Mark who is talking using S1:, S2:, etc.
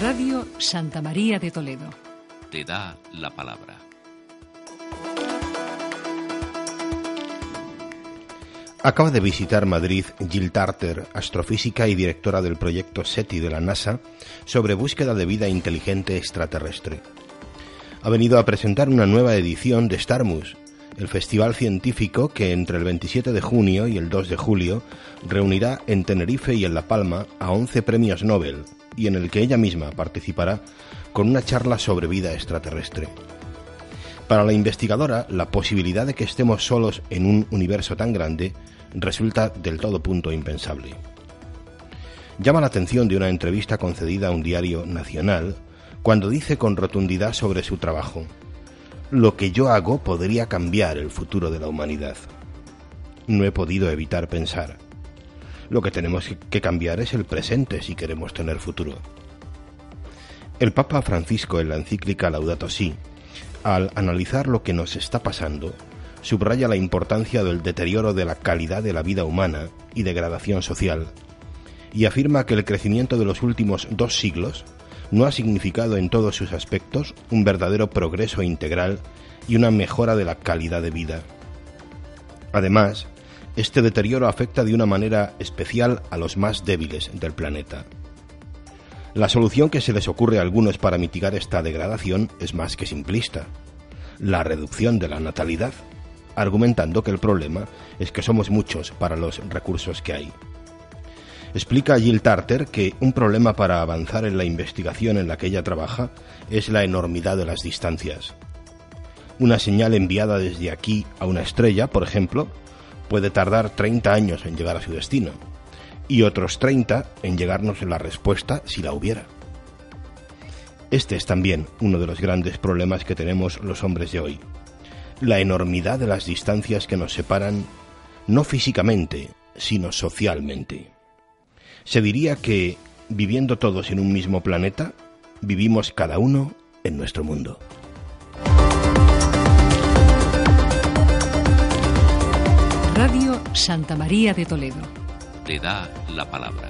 S1: Radio Santa María de Toledo.
S2: Te da la palabra.
S3: Acaba de visitar Madrid Jill Tarter, astrofísica y directora del proyecto SETI de la NASA sobre búsqueda de vida inteligente extraterrestre. Ha venido a presentar una nueva edición de Starmus, el festival científico que entre el 27 de junio y el 2 de julio reunirá en Tenerife y en La Palma a 11 premios Nobel y en el que ella misma participará con una charla sobre vida extraterrestre. Para la investigadora, la posibilidad de que estemos solos en un universo tan grande resulta del todo punto impensable. Llama la atención de una entrevista concedida a un diario nacional cuando dice con rotundidad sobre su trabajo, lo que yo hago podría cambiar el futuro de la humanidad. No he podido evitar pensar, lo que tenemos que cambiar es el presente si queremos tener futuro. El Papa Francisco en la encíclica Laudato Si al analizar lo que nos está pasando, subraya la importancia del deterioro de la calidad de la vida humana y degradación social, y afirma que el crecimiento de los últimos dos siglos no ha significado en todos sus aspectos un verdadero progreso integral y una mejora de la calidad de vida. Además, este deterioro afecta de una manera especial a los más débiles del planeta. La solución que se les ocurre a algunos para mitigar esta degradación es más que simplista, la reducción de la natalidad, argumentando que el problema es que somos muchos para los recursos que hay. Explica Jill Tarter que un problema para avanzar en la investigación en la que ella trabaja es la enormidad de las distancias. Una señal enviada desde aquí a una estrella, por ejemplo, puede tardar 30 años en llegar a su destino, y otros 30 en llegarnos la respuesta si la hubiera. Este es también uno de los grandes problemas que tenemos los hombres de hoy. La enormidad de las distancias que nos separan no físicamente, sino socialmente. Se diría que, viviendo todos en un mismo planeta, vivimos cada uno en nuestro mundo.
S1: Santa María de Toledo
S2: te da la palabra.